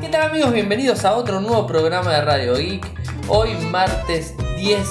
¿Qué tal amigos? Bienvenidos a otro nuevo programa de Radio Geek. Hoy martes 10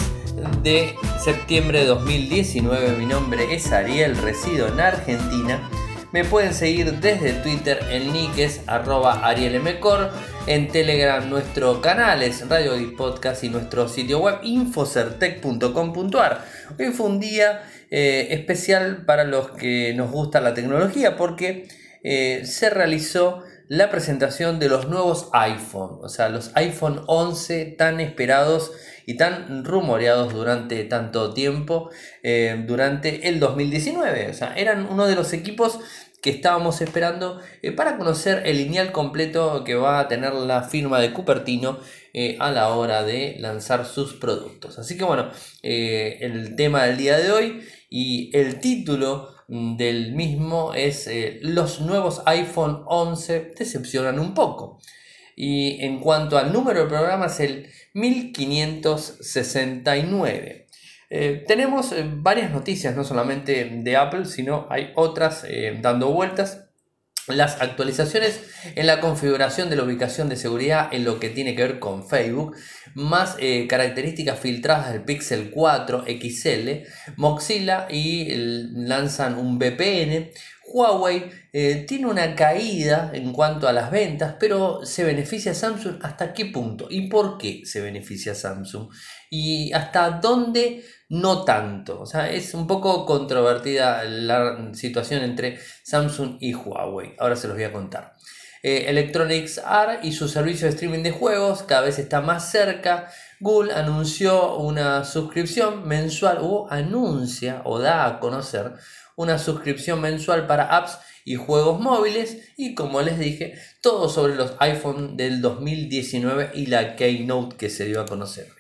de septiembre de 2019. Mi nombre es Ariel, resido en Argentina. Me pueden seguir desde Twitter, el nick es arroba arielmcor. En Telegram nuestro canal es Radio Geek Podcast y nuestro sitio web infocertec.com.ar. Hoy fue un día eh, especial para los que nos gusta la tecnología porque eh, se realizó la presentación de los nuevos iPhone, o sea, los iPhone 11 tan esperados y tan rumoreados durante tanto tiempo, eh, durante el 2019. O sea, eran uno de los equipos que estábamos esperando eh, para conocer el lineal completo que va a tener la firma de Cupertino eh, a la hora de lanzar sus productos. Así que bueno, el tema del día de hoy y el título del mismo es los nuevos iPhone 11 decepcionan un poco. Y en cuanto al número de programas, el 1569. Eh, tenemos eh, varias noticias, no solamente de Apple, sino hay otras eh, dando vueltas. Las actualizaciones en la configuración de la ubicación de seguridad en lo que tiene que ver con Facebook, más características filtradas del Pixel 4 XL, Mozilla y lanzan un VPN, Huawei eh, tiene una caída en cuanto a las ventas, pero ¿se beneficia Samsung hasta qué punto? ¿Y por qué se beneficia Samsung? ¿Y hasta dónde no tanto? O sea, es un poco controvertida la situación entre Samsung y Huawei. Ahora se los voy a contar. Eh, Electronics Arts y su servicio de streaming de juegos cada vez está más cerca. Google anunció una suscripción mensual o anuncia o da a conocer una suscripción mensual para apps y juegos móviles y como les dije, todo sobre los iPhone del 2019 y la Keynote que se dio a conocer.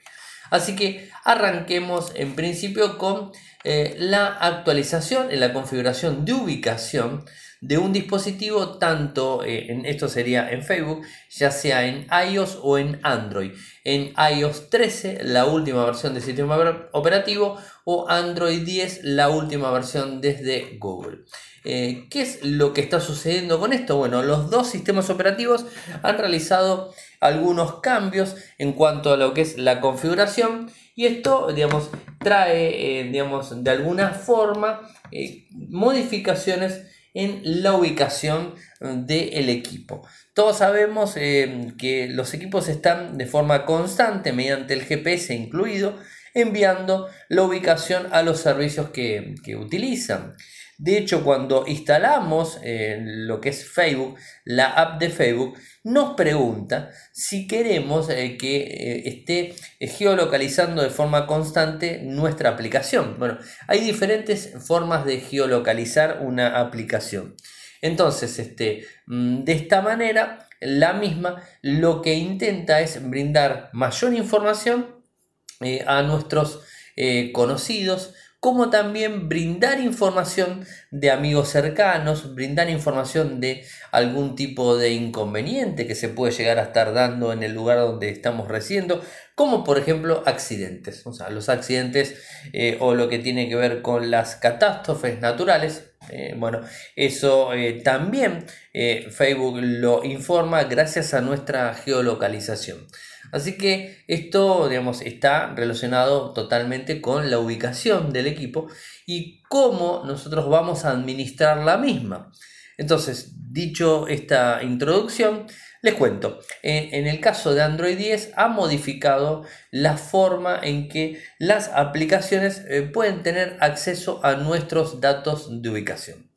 Así que arranquemos en principio con eh, la actualización en la configuración de ubicación de un dispositivo tanto eh, en esto sería en Facebook ya sea en iOS o en Android. En iOS 13 la última versión del sistema operativo o Android 10 la última versión desde Google eh, ¿Qué es lo que está sucediendo con esto? Bueno, los dos sistemas operativos han realizado algunos cambios en cuanto a lo que es la configuración y esto, digamos, trae, eh, digamos, de alguna forma modificaciones en la ubicación del equipo. Todos sabemos eh, que los equipos están de forma constante mediante el GPS incluido enviando la ubicación a los servicios que, que utilizan. De hecho, cuando instalamos eh, lo que es Facebook, la app de Facebook, nos pregunta si queremos eh, que eh, esté geolocalizando de forma constante nuestra aplicación. Bueno, hay diferentes formas de geolocalizar una aplicación. Entonces, este, mm, de esta manera, la misma lo que intenta es brindar mayor información a nuestros conocidos como también brindar información de amigos cercanos, brindar información de algún tipo de inconveniente que se puede llegar a estar dando en el lugar donde estamos residiendo, como por ejemplo accidentes, o sea, los accidentes eh, o lo que tiene que ver con las catástrofes naturales. Eh, bueno, eso eh, también Facebook lo informa gracias a nuestra geolocalización. Así que esto, digamos, está relacionado totalmente con la ubicación del equipo y cómo nosotros vamos a administrar la misma. Entonces, dicho esta introducción, les cuento, en, el caso de Android 10 ha modificado la forma en que las aplicaciones eh, pueden tener acceso a nuestros datos de ubicación.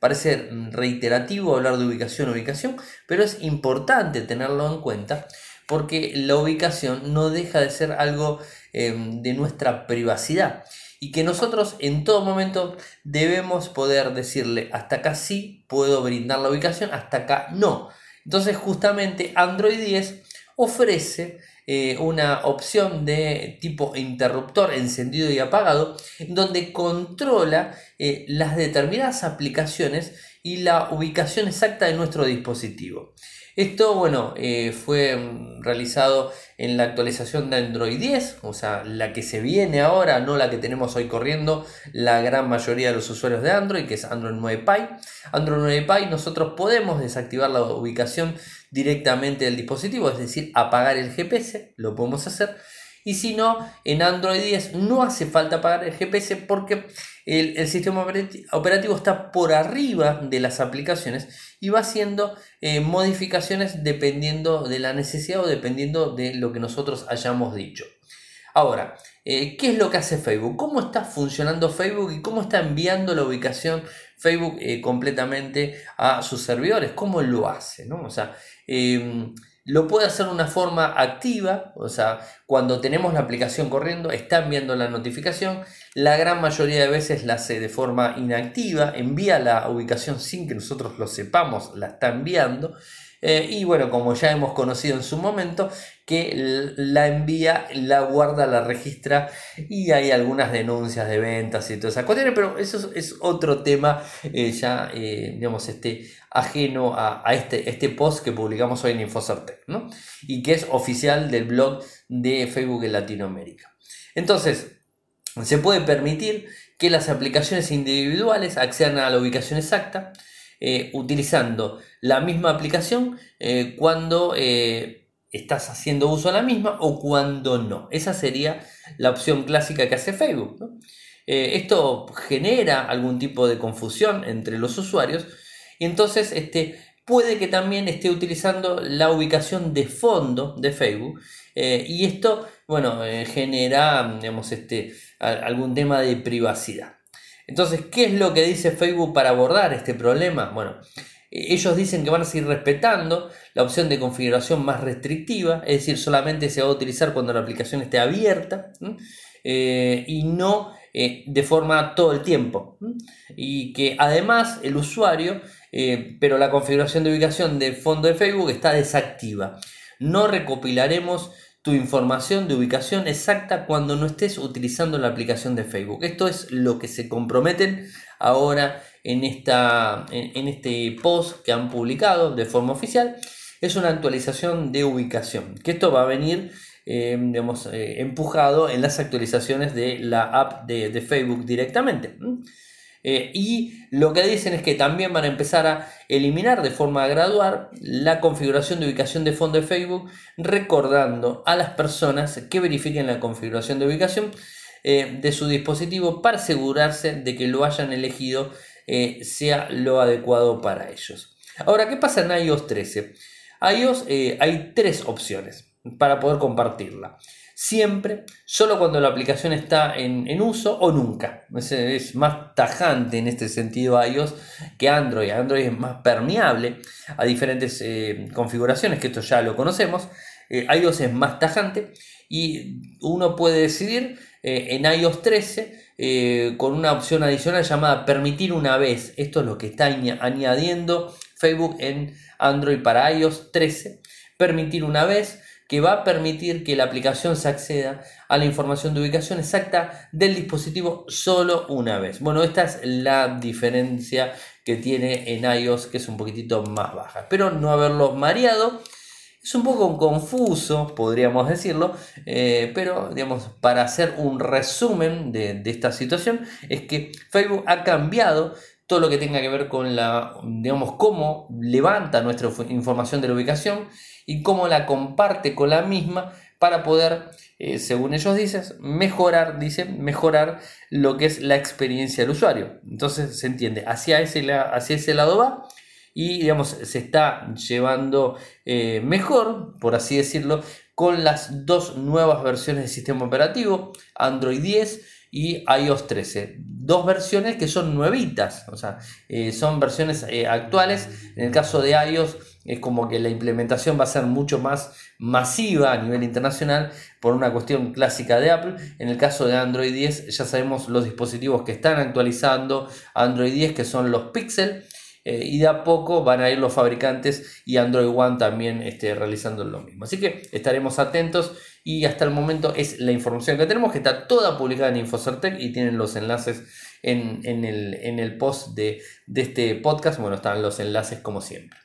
parece reiterativo hablar de ubicación, ubicación, pero es importante tenerlo en cuenta porque la ubicación no deja de ser algo em, de nuestra privacidad y que nosotros en todo momento debemos poder decirle hasta acá sí puedo brindar la ubicación, hasta acá no. Entonces justamente Android 10 ofrece eh, una opción de tipo interruptor encendido y apagado donde controla eh, las determinadas aplicaciones y la ubicación exacta de nuestro dispositivo. Esto, bueno, eh, fue mm, realizado en la actualización de Android 10, o sea, la que se viene ahora, no la que tenemos hoy corriendo, la gran mayoría de los usuarios de Android, que es Android 9 Pie. Android 9 Pie, nosotros podemos desactivar la ubicación directamente del dispositivo, es decir, apagar el GPS, lo podemos hacer y si no, en Android 10 no hace falta pagar el GPS porque el, sistema operativo está por arriba de las aplicaciones y va haciendo eh, modificaciones dependiendo de la necesidad o dependiendo de lo que nosotros hayamos dicho. Ahora, eh, ¿qué es lo que hace Facebook? ¿Cómo está funcionando Facebook y cómo está enviando la ubicación Facebook eh, completamente a sus servidores? ¿Cómo lo hace? ¿no? O sea, em, lo puede hacer de una forma activa, o sea, cuando tenemos la aplicación corriendo, está enviando la notificación. La gran mayoría de veces la hace de forma inactiva, envía la ubicación sin que nosotros lo sepamos, la está enviando. Eh, y bueno, como ya hemos conocido en su momento, que la envía, la guarda, la registra y hay algunas denuncias de ventas y todas esas cuestiones, pero eso es, otro tema eh, ya, eh, digamos, este, ajeno a, este, este post que publicamos hoy en Infocertec, ¿no? Y que es oficial del blog de Facebook en Latinoamérica. Entonces, se puede permitir que las aplicaciones individuales accedan a la ubicación exacta, eh, utilizando la misma aplicación eh, cuando eh, estás haciendo uso de la misma o cuando no. Esa sería la opción clásica que hace Facebook. esto genera algún tipo de confusión entre los usuarios y entonces este, puede que también esté utilizando la ubicación de fondo de Facebook y esto bueno, genera digamos, este, algún tema de privacidad. Entonces, ¿qué es lo que dice Facebook para abordar este problema? Bueno, ellos dicen que van a seguir respetando la opción de configuración más restrictiva, es decir, solamente se va a utilizar cuando la aplicación esté abierta eh, y no eh, de forma todo el tiempo. Y que además el usuario, eh, pero la configuración de ubicación de fondo de Facebook está desactiva. No recopilaremos tu información de ubicación exacta cuando no estés utilizando la aplicación de Facebook. Esto es lo que se comprometen ahora en, esta, en, este post que han publicado de forma oficial. Es una actualización de ubicación, que esto va a venir eh, eh, empujado en las actualizaciones de la app de Facebook directamente. Eh, y lo que dicen es que también van a empezar a eliminar de forma gradual la configuración de ubicación de fondo de Facebook, recordando a las personas que verifiquen la configuración de ubicación eh, de su dispositivo para asegurarse de que lo hayan elegido eh, sea lo adecuado para ellos. Ahora, ¿qué pasa en iOS 13? iOS hay tres opciones para poder compartirla siempre, solo cuando la aplicación está en, uso o nunca. Es, más tajante en este sentido iOS que Android. Android es más permeable a diferentes eh, configuraciones, que esto ya lo conocemos. Eh, iOS es más tajante y uno puede decidir eh, en iOS 13 con una opción adicional llamada permitir una vez. Esto es lo que está añadiendo Facebook en Android para iOS 13. Permitir una vez que va a permitir que la aplicación se acceda a la información de ubicación exacta del dispositivo solo una vez. Bueno, esta es la diferencia que tiene en iOS, que es un poquitito más baja. Espero no haberlo mareado. Es un poco confuso, podríamos decirlo, eh, pero digamos, para hacer un resumen de, de esta situación, es que Facebook ha cambiado todo lo que tenga que ver con la, digamos, cómo levanta nuestra información de la ubicación y cómo la comparte con la misma para poder, eh, según ellos dicen, mejorar, dicen, mejorar lo que es la experiencia del usuario. Entonces se entiende, hacia ese, lado va y digamos, se está llevando eh, mejor, por así decirlo, con las dos nuevas versiones del sistema operativo, Android 10 y iOS 13. Dos versiones que son nuevitas, o sea, eh, son versiones eh, actuales. En el caso de iOS es como que la implementación va a ser mucho más masiva a nivel internacional por una cuestión clásica de Apple. En el caso de Android 10 ya sabemos los dispositivos que están actualizando Android 10 que son los Pixel. Eh, y de a poco van a ir los fabricantes y Android One también este, realizando lo mismo. Así que estaremos atentos y hasta el momento es la información que tenemos, que está toda publicada en Infocertec y tienen los enlaces en, el, post de, este podcast. Bueno, están los enlaces como siempre.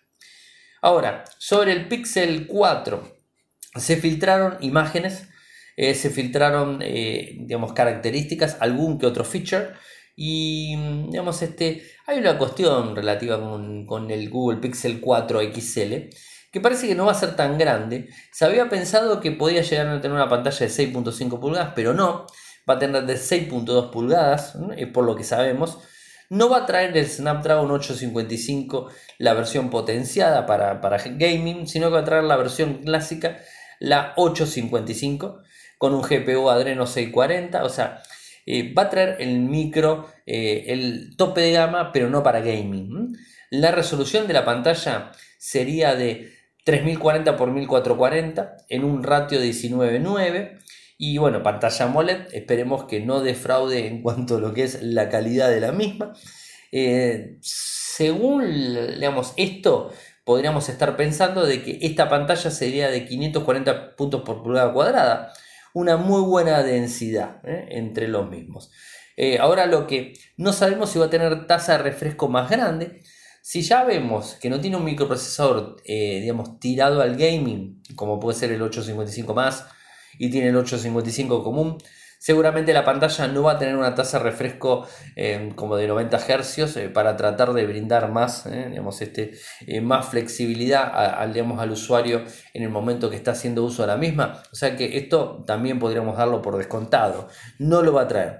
Ahora, sobre el Pixel 4, se filtraron imágenes, eh, se filtraron, eh, digamos, características, algún que otro feature. Y, digamos, este, hay una cuestión relativa con, con el Google Pixel 4 XL que parece que no va a ser tan grande. Se había pensado que podía llegar a tener una pantalla de 6.5 pulgadas, pero no. Va a tener de 6.2 pulgadas, es por lo que sabemos. No va a traer el Snapdragon 855, la versión potenciada para, para gaming, sino que va a traer la versión clásica, la 855, con un GPU Adreno 640. O sea, eh, va a traer el micro, eh, el tope de gama, pero no para gaming. La resolución de la pantalla sería de 3040 x 1440 en un ratio de 19.9 y bueno, pantalla AMOLED, esperemos que no defraude en cuanto a lo que es la calidad de la misma. Eh, según digamos, esto, podríamos estar pensando de que esta pantalla sería de 540 puntos por pulgada cuadrada, una muy buena densidad ¿eh? entre los mismos. Eh, ahora lo que no sabemos si va a tener tasa de refresco más grande, si ya vemos que no tiene un microprocesador, eh, digamos, tirado al gaming, como puede ser el 855 más, y tiene el 855 común, seguramente la pantalla no va a tener una tasa de refresco eh, como de 90 Hz eh, para tratar de brindar más, digamos, este, más flexibilidad al, digamos, al usuario en el momento que está haciendo uso de la misma. O sea que esto también podríamos darlo por descontado. No lo va a traer.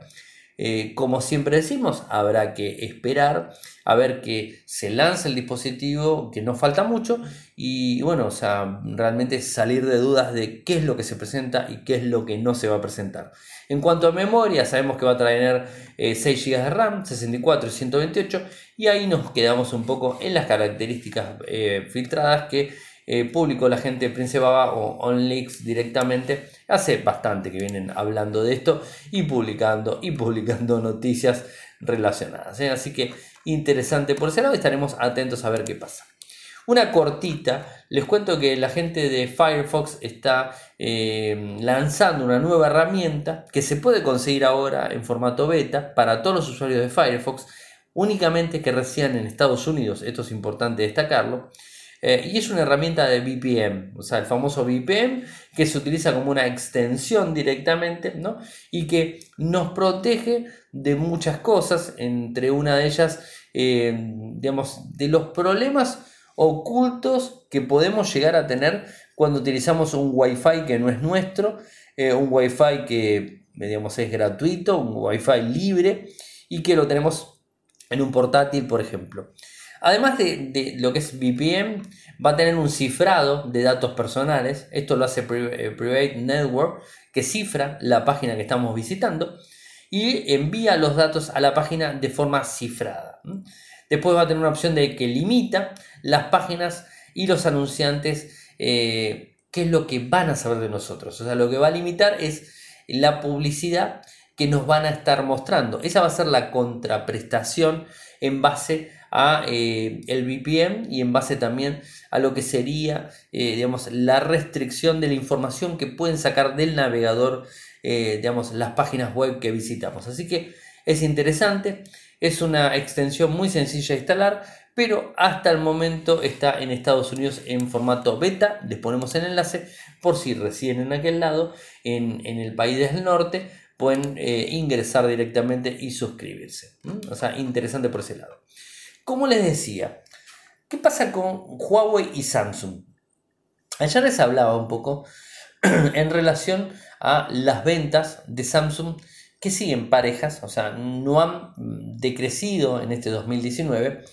Como siempre decimos, habrá que esperar a ver que se lance el dispositivo, que no falta mucho, y bueno, o sea, realmente salir de dudas de qué es lo que se presenta y qué es lo que no se va a presentar. En cuanto a memoria, sabemos que va a traer 6 eh, GB de RAM, 64 y 128, y ahí nos quedamos un poco en las características eh, filtradas que eh, la gente de Prince Baba o OnLeaks directamente. Hace bastante que vienen hablando de esto y publicando y publicando noticias relacionadas. Así que interesante por ese lado estaremos atentos a ver qué pasa. Una cortita, les cuento que la gente de Firefox está eh, lanzando una nueva herramienta que se puede conseguir ahora en formato beta para todos los usuarios de Firefox, únicamente que residan en Estados Unidos, esto es importante destacarlo. Eh, y es una herramienta de VPN, o sea, el famoso VPN que se utiliza como una extensión directamente, ¿no? Y que nos protege de muchas cosas, entre una de ellas, eh, digamos, de los problemas ocultos que podemos llegar a tener cuando utilizamos un Wi-Fi que no es nuestro, eh, un Wi-Fi que, digamos, es gratuito, un Wi-Fi libre y que lo tenemos en un portátil, por ejemplo. Además de, lo que es VPN, va a tener un cifrado de datos personales. Esto lo hace eh, Private Network, que cifra la página que estamos visitando y envía los datos a la página de forma cifrada. Después va a tener una opción de que limita las páginas y los anunciantes, eh, qué es lo que van a saber de nosotros. O sea, lo que va a limitar es la publicidad que nos van a estar mostrando. Esa va a ser la contraprestación en base a eh, el VPN y en base también a lo que sería eh, digamos, la restricción de la información que pueden sacar del navegador eh, digamos, las páginas web que visitamos. Así que es interesante, es una extensión muy sencilla de instalar, pero hasta el momento está en Estados Unidos en formato beta. Les ponemos el enlace por si residen en aquel lado, en, el país del norte, pueden ingresar directamente y suscribirse. O sea, interesante por ese lado. Como les decía, ¿qué pasa con Huawei y Samsung? Ayer les hablaba un poco en relación a las ventas de Samsung que siguen parejas, o sea, no han decrecido en este 2019.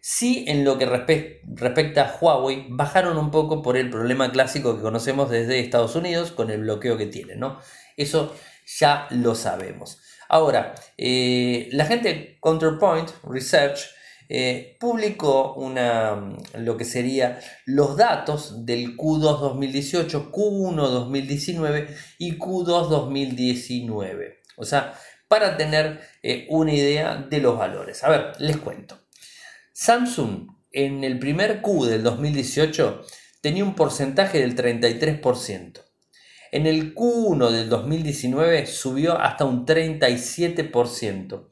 Sí, en lo que respecta a Huawei, bajaron un poco por el problema clásico que conocemos desde Estados Unidos con el bloqueo que tiene, ¿no? Eso ya lo sabemos. Ahora, eh, la gente de Counterpoint Research eh, publicó una, lo que sería los datos del Q2 2018, Q1 2019 y Q2 2019. O sea, para tener eh, una idea de los valores. A ver, les cuento. Samsung en el primer Q del 2018 tenía un porcentaje del 33%. En el Q1 del 2019 subió hasta un 37%.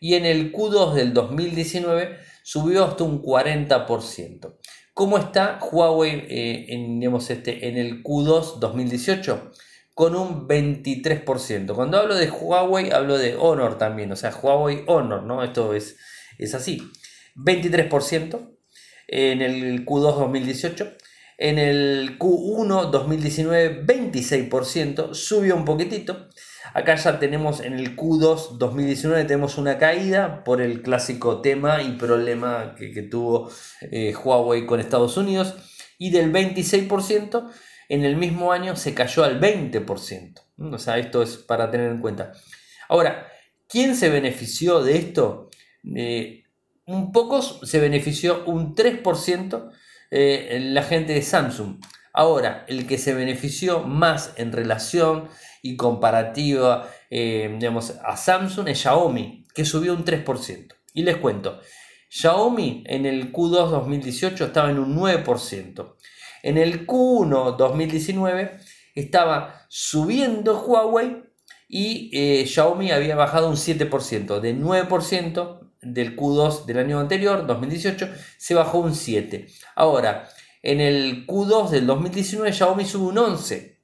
Y en el Q2 del 2019 subió hasta un 40%. ¿Cómo está Huawei eh, en, este, en el Q2 2018? Con un 23%. Cuando hablo de Huawei, hablo de Honor también, o sea, Huawei Honor, ¿no? Esto es, es así. 23% en el Q2 2018. En el Q1 2019, 26%, subió un poquitito. Acá ya tenemos en el Q2 2019 tenemos una caída por el clásico tema y problema que, tuvo eh, Huawei con Estados Unidos. Y del 26% en el mismo año se cayó al 20%. O sea, esto es para tener en cuenta. Ahora, ¿quién se benefició de esto? Eh, un poco se benefició un 3% eh, la gente de Samsung. Ahora, el que se benefició más en relación y comparativa eh, a Samsung es Xiaomi, que subió un 3%. Y les cuento, Xiaomi en el Q2 2018 estaba en un 9%. En el Q1 2019 estaba subiendo Huawei y eh, Xiaomi había bajado un 7%, de 9% del Q2 del año anterior, 2018, se bajó un 7. Ahora, en el Q2 del 2019 Xiaomi sube un 11.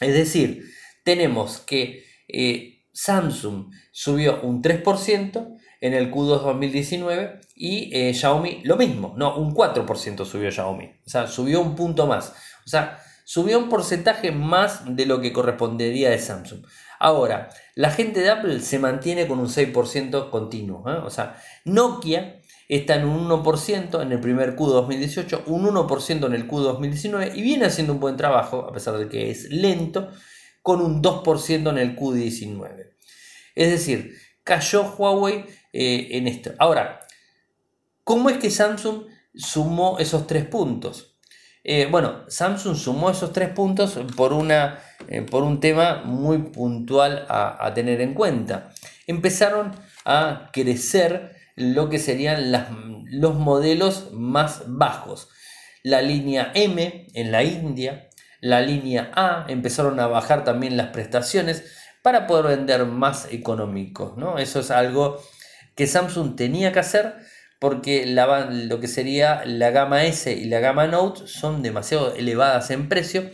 Es decir, tenemos que eh, Samsung subió un 3% en el Q2 2019 y eh, Xiaomi lo mismo, no, un 4% subió Xiaomi. O sea, subió un punto más. O sea, subió un porcentaje más de lo que correspondería de Samsung. Ahora, la gente de Apple se mantiene con un 6% continuo. ¿eh? O sea, Nokia está en un 1% en el primer Q 2018, un 1% en el Q 2019 y viene haciendo un buen trabajo, a pesar de que es lento, con un 2% en el Q19. Es decir, cayó Huawei eh, en esto. Ahora, ¿cómo es que Samsung sumó esos tres puntos? Eh, bueno, Samsung sumó esos tres puntos por, una, eh, por un tema muy puntual a, tener en cuenta. Empezaron a crecer lo que serían los modelos más bajos. La línea M en la India, la línea A, empezaron a bajar también las prestaciones para poder vender más económicos. ¿no? Eso es algo que Samsung tenía que hacer porque la, lo que sería la gama S y la gama Note son demasiado elevadas en precio.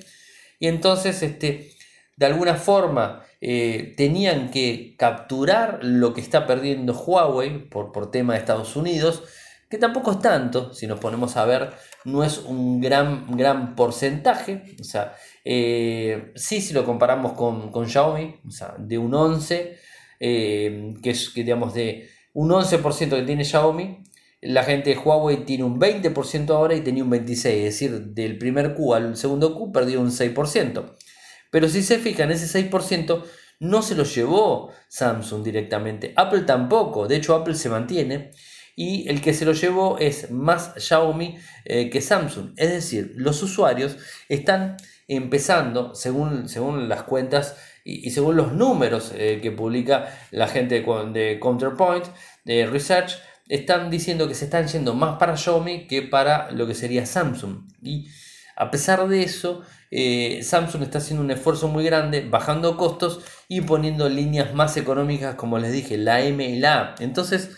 Y entonces este, de alguna forma eh, tenían que capturar lo que está perdiendo Huawei por, por tema de Estados Unidos, que tampoco es tanto, si nos ponemos a ver, no es un gran, gran porcentaje, o sea, eh, sí si lo comparamos con, con Xiaomi, o sea, de un 11, eh, que es, digamos, de un 11% que tiene Xiaomi, la gente de Huawei tiene un 20% ahora y tenía un 26%, es decir, del primer Q al segundo Q perdió un 6%. Pero si se fijan, ese 6% no se lo llevó Samsung directamente, Apple tampoco, de hecho Apple se mantiene y el que se lo llevó es más Xiaomi eh, que Samsung. Es decir, los usuarios están empezando, según, según las cuentas y, según los números eh, que publica la gente de Counterpoint, de Research, están diciendo que se están yendo más para Xiaomi que para lo que sería Samsung. Y a pesar de eso, eh, Samsung está haciendo un esfuerzo muy grande, bajando costos y poniendo líneas más económicas, como les dije, la M y la A. Entonces,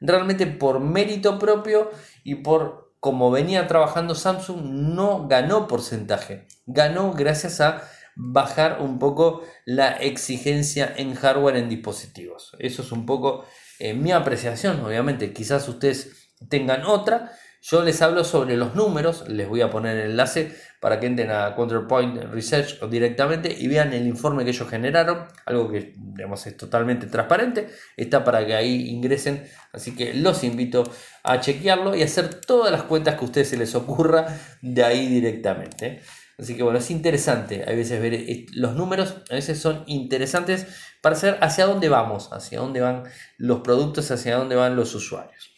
realmente por mérito propio y por como venía trabajando Samsung, no ganó porcentaje. Ganó gracias a bajar un poco la exigencia en hardware en dispositivos. Eso es un poco mi apreciación, obviamente, quizás ustedes tengan otra. Yo les hablo sobre los números, les voy a poner el enlace para que entren a Counterpoint Research directamente y vean el informe que ellos generaron, algo que digamos, es totalmente transparente, está para que ahí ingresen, así que los invito a chequearlo y hacer todas las cuentas que a ustedes se les ocurra de ahí directamente. Así que bueno, es interesante a veces ver los números, a veces son interesantes para saber hacia dónde vamos, hacia dónde van los productos, hacia dónde van los usuarios.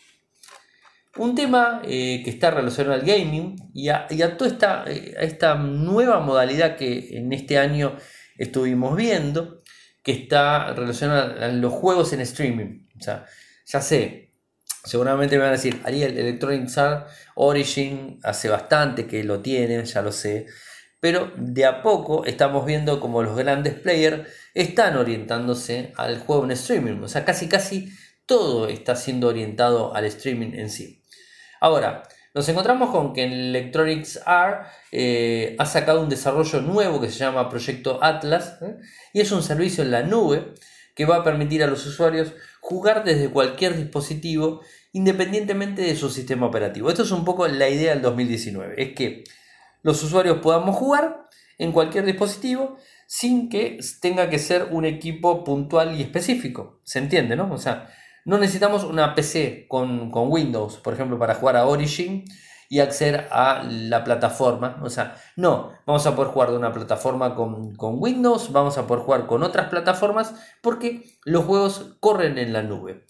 Un tema eh, que está relacionado al gaming y a, toda esta, eh, esta nueva modalidad que en este año estuvimos viendo, que está relacionada a los juegos en streaming. O sea, ya sé, seguramente me van a decir, Ariel, Electronic Arts Origin hace bastante que lo tienen, ya lo sé pero de a poco estamos viendo como los grandes players están orientándose al juego en streaming. O sea, casi casi todo está siendo orientado al streaming en sí. Ahora, nos encontramos con que Electronics R eh, ha sacado un desarrollo nuevo que se llama Proyecto Atlas ¿eh? y es un servicio en la nube que va a permitir a los usuarios jugar desde cualquier dispositivo independientemente de su sistema operativo. Esto es un poco la idea del 2019, es que los usuarios podamos jugar en cualquier dispositivo sin que tenga que ser un equipo puntual y específico. ¿Se entiende, no? O sea, no necesitamos una PC con, Windows, por ejemplo, para jugar a Origin y acceder a la plataforma. O sea, no, vamos a poder jugar de una plataforma con, con, Windows, vamos a poder jugar con otras plataformas porque los juegos corren en la nube.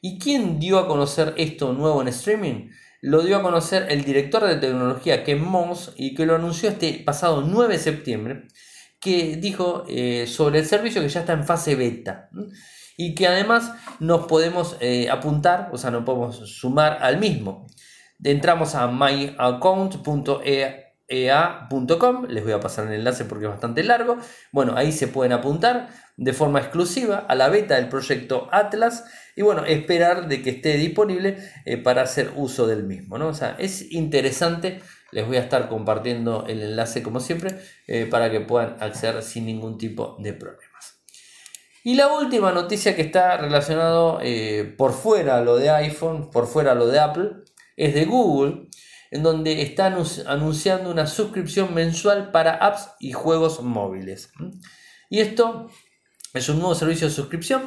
¿Y quién dio a conocer esto nuevo en streaming? Lo dio a conocer el director de tecnología Ken Moss y que lo anunció este pasado 9 de septiembre, que dijo eh, sobre el servicio que ya está en fase beta y que además nos podemos eh, apuntar, o sea, nos podemos sumar al mismo. Entramos a myaccount.ea.com, les voy a pasar el enlace porque es bastante largo. Bueno, ahí se pueden apuntar de forma exclusiva a la beta del proyecto Atlas y bueno, esperar de que esté disponible eh, para hacer uso del mismo. ¿no? O sea, es interesante, les voy a estar compartiendo el enlace como siempre eh, para que puedan acceder sin ningún tipo de problema. Y la última noticia que está relacionado eh, por fuera a lo de iPhone, por fuera a lo de Apple, es de Google, en donde están anunciando una suscripción mensual para apps y juegos móviles. Y esto es un nuevo servicio de suscripción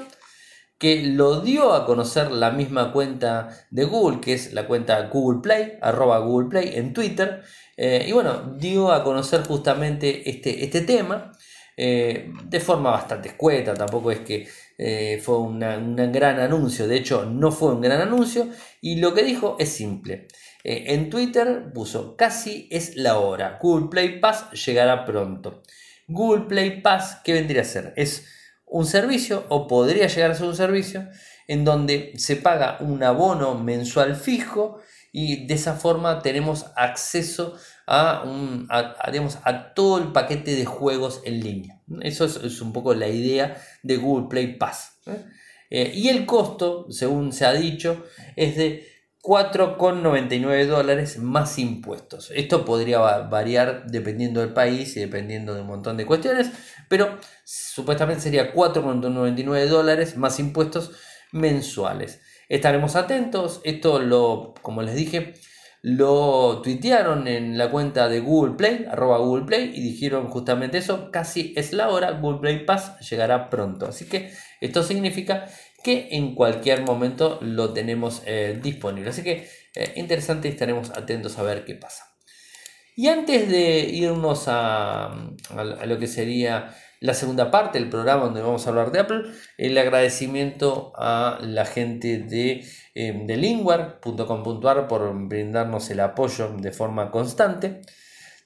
que lo dio a conocer la misma cuenta de Google, que es la cuenta Google Play, arroba Google Play en Twitter. Eh, y bueno, dio a conocer justamente este, este tema eh, de forma bastante escueta, tampoco es que eh, fue un gran anuncio, de hecho no fue un gran anuncio, y lo que dijo es simple. Eh, en Twitter puso casi es la hora, Google Play Pass llegará pronto. Google Play Pass, ¿qué vendría a ser? Es un servicio o podría llegar a ser un servicio en donde se paga un abono mensual fijo y de esa forma tenemos acceso a, un, a, todo el paquete de juegos en línea. Eso es, un poco la idea de Google Play Pass. ¿eh? Eh, y el costo, según se ha dicho, es de 4,99 dólares más impuestos. Esto podría variar dependiendo del país y dependiendo de un montón de cuestiones, pero supuestamente sería 4,99 dólares más impuestos mensuales. Estaremos atentos, esto lo, como les dije, lo tuitearon en la cuenta de Google Play, arroba Google Play, y dijeron justamente eso, casi es la hora, Google Play Pass llegará pronto. Así que esto significa que en cualquier momento lo tenemos eh, disponible. Así que eh, interesante, estaremos atentos a ver qué pasa. Y antes de irnos a lo que sería la segunda parte del programa donde vamos a hablar de Apple, el agradecimiento a la gente de, eh, de por brindarnos el apoyo de forma constante.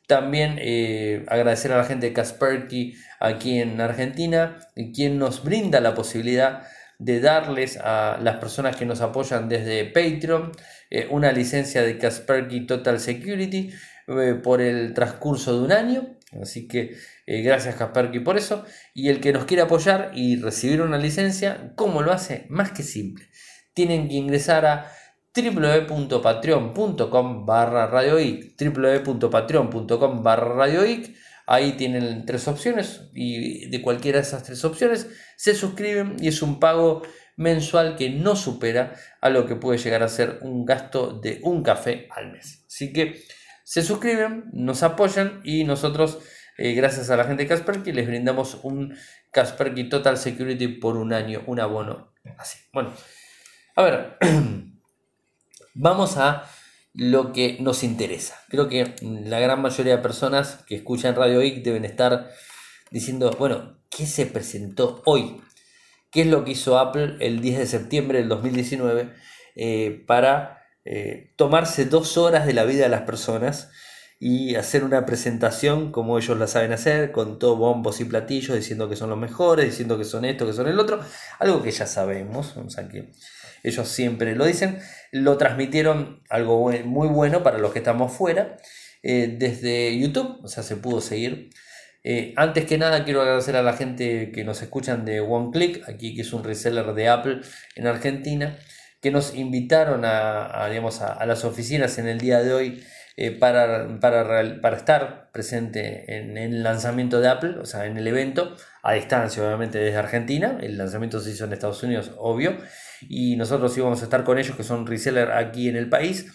También eh, agradecer a la gente de Kasperky aquí en Argentina, quien nos brinda la posibilidad de darles a las personas que nos apoyan desde Patreon eh, una licencia de Kasperky Total Security por el transcurso de un año. Así que eh, gracias Kasperky por eso. Y el que nos quiere apoyar y recibir una licencia, ¿cómo lo hace? Más que simple. Tienen que ingresar a www.patreon.com barra radioic www.patreon.com barra radioic ahí tienen tres opciones y de cualquiera de esas tres opciones se suscriben y es un pago mensual que no supera a lo que puede llegar a ser un gasto de un café al mes así que se suscriben, nos apoyan y nosotros eh, gracias a la gente de Kasperky, les brindamos un Kasperky Total Security por un año, un abono así. Bueno, a ver, vamos a lo que nos interesa. Creo que la gran mayoría de personas que escuchan Radio IC deben estar diciendo, bueno, ¿qué se presentó hoy? ¿Qué es lo que hizo Apple el 10 de septiembre del 2019 eh, para eh, tomarse dos horas de la vida de las personas y hacer una presentación como ellos la saben hacer, con todo bombos y platillos, diciendo que son los mejores, diciendo que son esto, que son el otro, algo que ya sabemos, o sea que ellos siempre lo dicen, lo transmitieron algo muy bueno para los que estamos fuera, eh, desde YouTube, o sea, se pudo seguir. Eh, antes que nada quiero agradecer a la gente que nos escuchan de OneClick, aquí que es un reseller de Apple en Argentina, que nos invitaron a, digamos, a, las oficinas en el día de hoy eh, para, para, para, estar presente en, el lanzamiento de Apple, o sea, en el evento, a distancia obviamente desde Argentina, el lanzamiento se hizo en Estados Unidos, obvio, y nosotros íbamos a estar con ellos, que son reseller aquí en el país,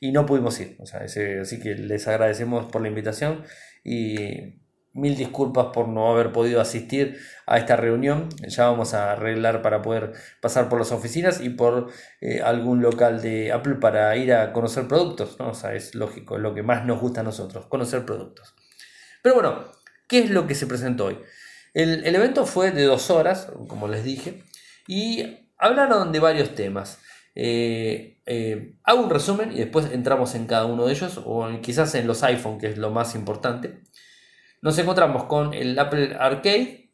y no pudimos ir, o sea, así que les agradecemos por la invitación y mil disculpas por no haber podido asistir a esta reunión. Ya vamos a arreglar para poder pasar por las oficinas y por eh, algún local de Apple para ir a conocer productos. ¿no? O sea, es lógico, es lo que más nos gusta a nosotros, conocer productos. Pero bueno, ¿qué es lo que se presentó hoy? El, evento fue de dos horas, como les dije, y hablaron de varios temas. Eh, eh, hago un resumen y después entramos en cada uno de ellos, o quizás en los iPhone, que es lo más importante. Nos encontramos con el Apple Arcade.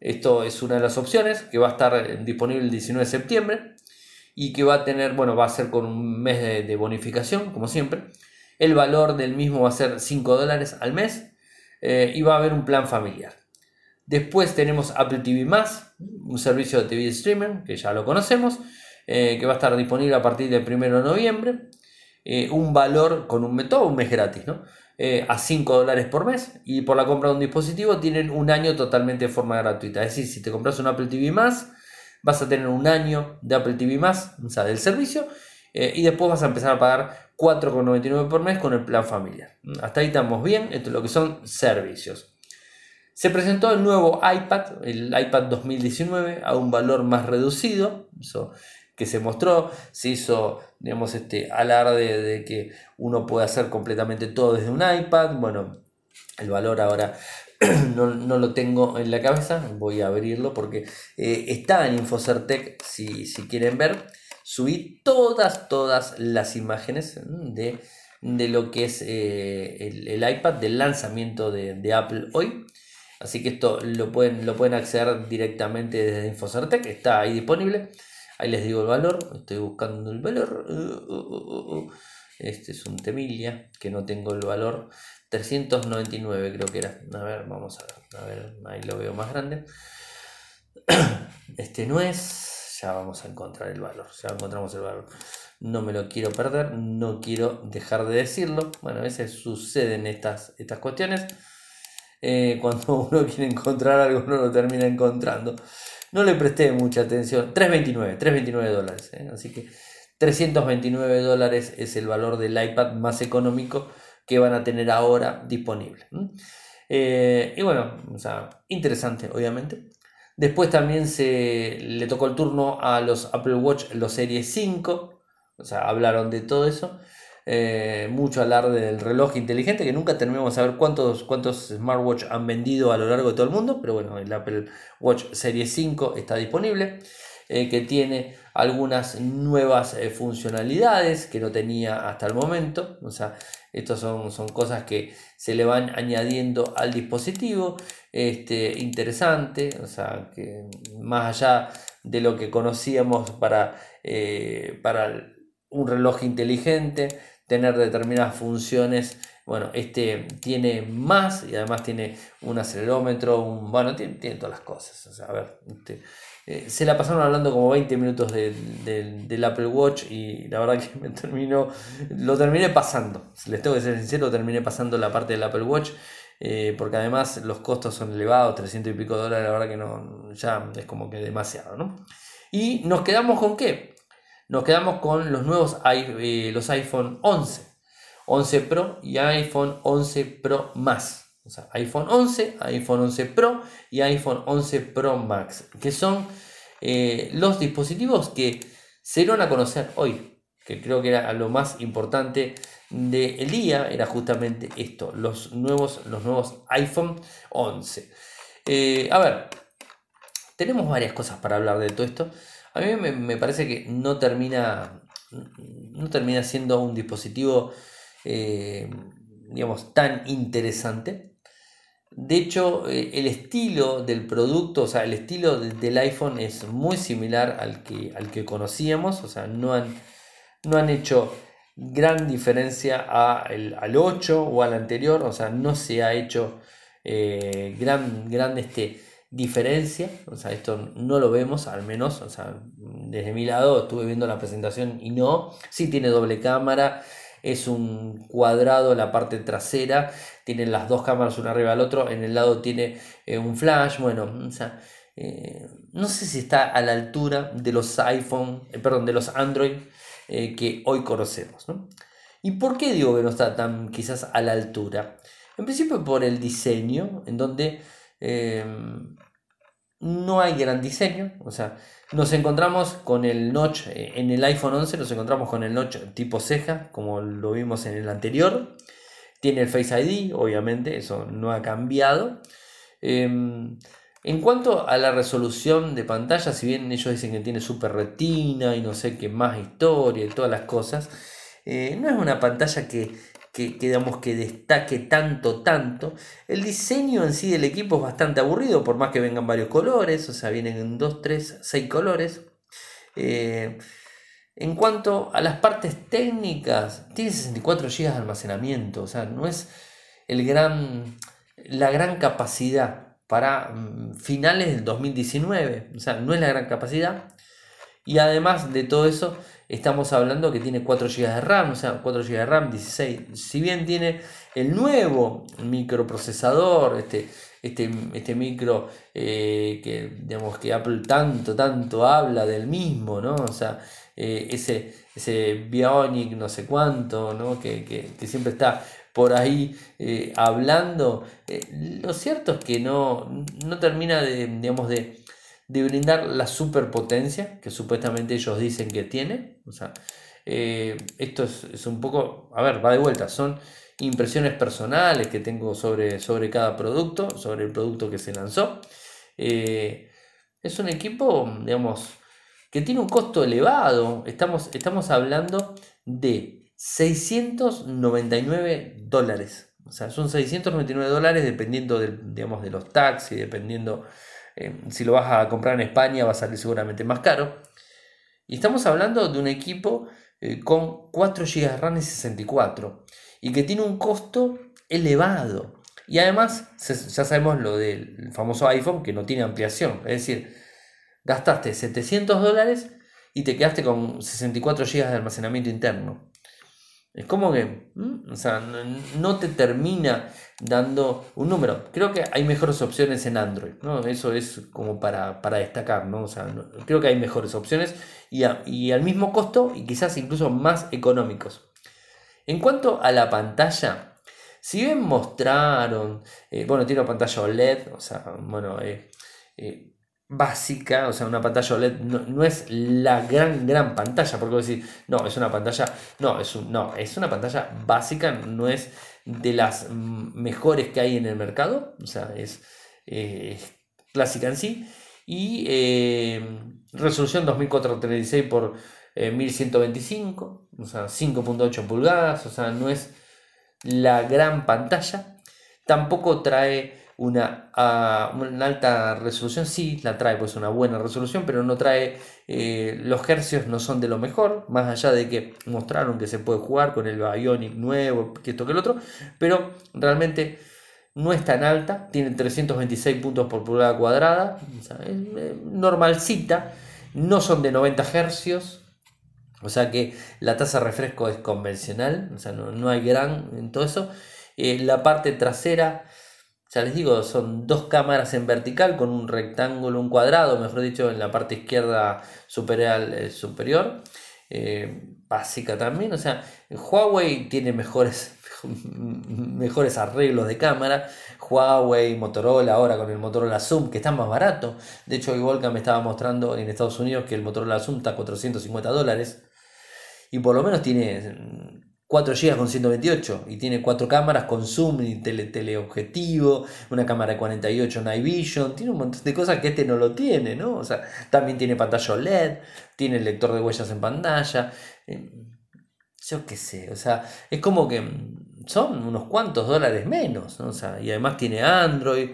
Esto es una de las opciones que va a estar disponible el 19 de septiembre y que va a tener, bueno, va a ser con un mes de, bonificación, como siempre. El valor del mismo va a ser 5 dólares al mes eh, y va a haber un plan familiar. Después tenemos Apple TV un servicio de TV streaming que ya lo conocemos, eh, que va a estar disponible a partir del 1 de noviembre. Eh, un valor con un método, un mes gratis, ¿no? Eh, a 5 dólares por mes y por la compra de un dispositivo tienen un año totalmente de forma gratuita. Es decir, si te compras un Apple TV vas a tener un año de Apple TV o sea, del servicio, y después vas a empezar a pagar 4,99 por mes con el plan familiar. Hasta ahí estamos bien, esto es lo que son servicios. Se presentó el nuevo iPad, el iPad 2019, a un valor más reducido. Eso que se mostró, se hizo, digamos, este alarde de que uno puede hacer completamente todo desde un iPad. Bueno, el valor ahora no, lo tengo en la cabeza, voy a abrirlo porque eh, está en Infocertec, si, si quieren ver. Subí todas, todas las imágenes de, lo que es eh, el, iPad del lanzamiento de, de, Apple hoy. Así que esto lo pueden, lo pueden acceder directamente desde Infocertec, está ahí disponible. Ahí les digo el valor, estoy buscando el valor. Uh, uh, uh, este es un Temilia, que no tengo el valor. 399 creo que era. A ver, vamos a ver. A ver, ahí lo veo más grande. Este no es. Ya vamos a encontrar el valor. Ya encontramos el valor. No me lo quiero perder. No quiero dejar de decirlo. Bueno, a veces suceden estas, estas cuestiones. Eh, cuando uno quiere encontrar algo, no lo termina encontrando no le presté mucha atención. 329, 329 dólares. ¿eh? Así que 329 dólares es el valor del iPad más económico que van a tener ahora disponible. Eh, y bueno, o sea, interesante, obviamente. Después también se le tocó el turno a los Apple Watch, los Series 5. O sea, hablaron de todo eso. Eh, mucho alarde del reloj inteligente, que nunca terminamos a ver cuántos, cuántos smartwatch han vendido a lo largo de todo el mundo, pero bueno, el Apple Watch Series 5 está disponible, eh, que tiene algunas nuevas eh, funcionalidades que no tenía hasta el momento, o sea, estas son, son cosas que se le van añadiendo al dispositivo, este, interesante, o sea, que más allá de lo que conocíamos para, para un reloj inteligente, tener determinadas funciones. Bueno, este tiene más y además tiene un acelerómetro, bueno, tiene, todas las cosas. a ver, este, eh, se la pasaron hablando como 20 minutos del Apple Watch y la verdad que me terminó, lo terminé pasando. Les tengo que ser sincero, terminé pasando la parte del Apple Watch. Eh, porque además los costos son elevados, 300 y pico dólares, la verdad que no, ya es como que demasiado, ¿no? Y nos quedamos con qué? Nos quedamos con los nuevos eh, iPhone 11, 11 Pro y iPhone 11 Pro más. O sea, iPhone 11, iPhone 11 Pro y iPhone 11 Pro Max, que son eh, los dispositivos que se dieron a conocer hoy, que creo que era lo más importante del día, era justamente esto, los nuevos, los nuevos iPhone 11. Eh, a ver, tenemos varias cosas para hablar de todo esto. A mí me, parece que no termina, no termina siendo un dispositivo, eh, digamos, tan interesante. De hecho, eh, el estilo del producto, o sea, el estilo del iPhone es muy similar al que, al que conocíamos, o sea, no han, no han hecho gran diferencia al 8 o al anterior, o sea, no se ha hecho eh, gran, gran este, diferencia, o sea, esto no lo vemos, al menos, o sea, desde mi lado estuve viendo la presentación y no, sí tiene doble cámara, es un cuadrado la parte trasera, tiene las dos cámaras una arriba del otro, en el lado tiene eh, un flash, bueno, o sea, eh, no sé si está a la altura de los iPhone, eh, perdón, de los Android que hoy conocemos, ¿no? ¿Y por qué digo que no está tan quizás a la altura? En principio por el diseño, en donde no hay gran diseño, o sea, nos encontramos con el notch eh, en el iPhone 11, nos encontramos con el notch tipo ceja, como lo vimos en el anterior. Tiene el Face ID, obviamente, eso no ha cambiado. Em, en cuanto a la resolución de pantalla, si bien ellos dicen que tiene super retina y no sé qué más historia y todas las cosas, eh, no es una pantalla que que, que destaque tanto, tanto. El diseño en sí del equipo es bastante aburrido, por más que vengan varios colores, o sea, vienen en 2, 3, 6 colores. Eh, en cuanto a las partes técnicas, tiene 64 GB de almacenamiento, o sea, no es el gran, la gran capacidad para mm, finales del 2019, o sea, no es la gran capacidad. Y además de todo eso, estamos hablando que tiene 4 GB de RAM, o sea, 4 GB de RAM, 16. Si bien tiene el nuevo microprocesador, este, este, este micro eh, que, digamos, que Apple tanto, tanto habla del mismo, ¿no? O sea, eh, ese, ese Bionic no sé cuánto, ¿no? Que, siempre está por ahí eh, hablando. lo cierto es que no, no termina de, digamos, de de brindar la superpotencia que supuestamente ellos dicen que tiene. O sea, eh, esto es, un poco, a ver, va de vuelta, son impresiones personales que tengo sobre, sobre cada producto, sobre el producto que se lanzó. Eh, es un equipo, digamos, que tiene un costo elevado. Estamos, estamos hablando de 699 dólares. O sea, son 699 dólares dependiendo de, digamos, de los taxis, dependiendo eh, si lo vas a comprar en España va a salir seguramente más caro. Y estamos hablando de un equipo eh, con 4 GB de RAM y 64 y que tiene un costo elevado. Y además, ya sabemos lo del famoso iPhone que no tiene ampliación. Es decir, gastaste 700 dólares y te quedaste con 64 GB de almacenamiento interno. Es como que, o sea, no te termina dando un número. Creo que hay mejores opciones en Android, ¿no? Eso es como para, destacar, ¿no? O sea, creo que hay mejores opciones y, y, al mismo costo y quizás incluso más económicos. En cuanto a la pantalla, si bien mostraron, eh, bueno, tiene una pantalla OLED, o sea, bueno, eh, eh, básica, o sea, una pantalla OLED no, es la gran, gran pantalla, porque decir, no, es una pantalla, no, es, un, no, es una pantalla básica, no es de las mejores que hay en el mercado, o sea, es clásica en sí, y eh, resolución 2436 por 1125, eh, o sea, 5.8 pulgadas, o sea, no es la gran pantalla, tampoco trae una, ah, una, alta resolución, sí, la trae pues una buena resolución, pero no trae, eh, los hercios no son de lo mejor, más allá de que mostraron que se puede jugar con el Bionic nuevo, que esto que el otro, pero realmente no es tan alta, tiene 326 puntos por pulgada cuadrada, es eh, normalcita, no son de 90 hercios, o sea que la tasa de refresco es convencional, o sea, no, hay gran en todo eso. Eh, la parte trasera ya les digo, son dos cámaras en vertical con un rectángulo, un cuadrado, mejor dicho, en la parte izquierda superior. Eh, superior. Eh, básica también, o sea, Huawei tiene mejores, mejores arreglos de cámara. Huawei, Motorola, ahora con el Motorola Zoom, que está más barato. De hecho, hoy Volca me estaba mostrando en Estados Unidos que el Motorola Zoom está a 450 dólares. Y por lo menos tiene 4 GB con 128 y tiene 4 cámaras con zoom y tele, teleobjetivo, una cámara de 48 Night Vision, tiene un montón de cosas que este no lo tiene, ¿no? O sea, también tiene pantalla OLED, tiene lector de huellas en pantalla, eh, yo qué sé, o sea, es como que son unos cuantos dólares menos, ¿no? O sea, y además tiene Android,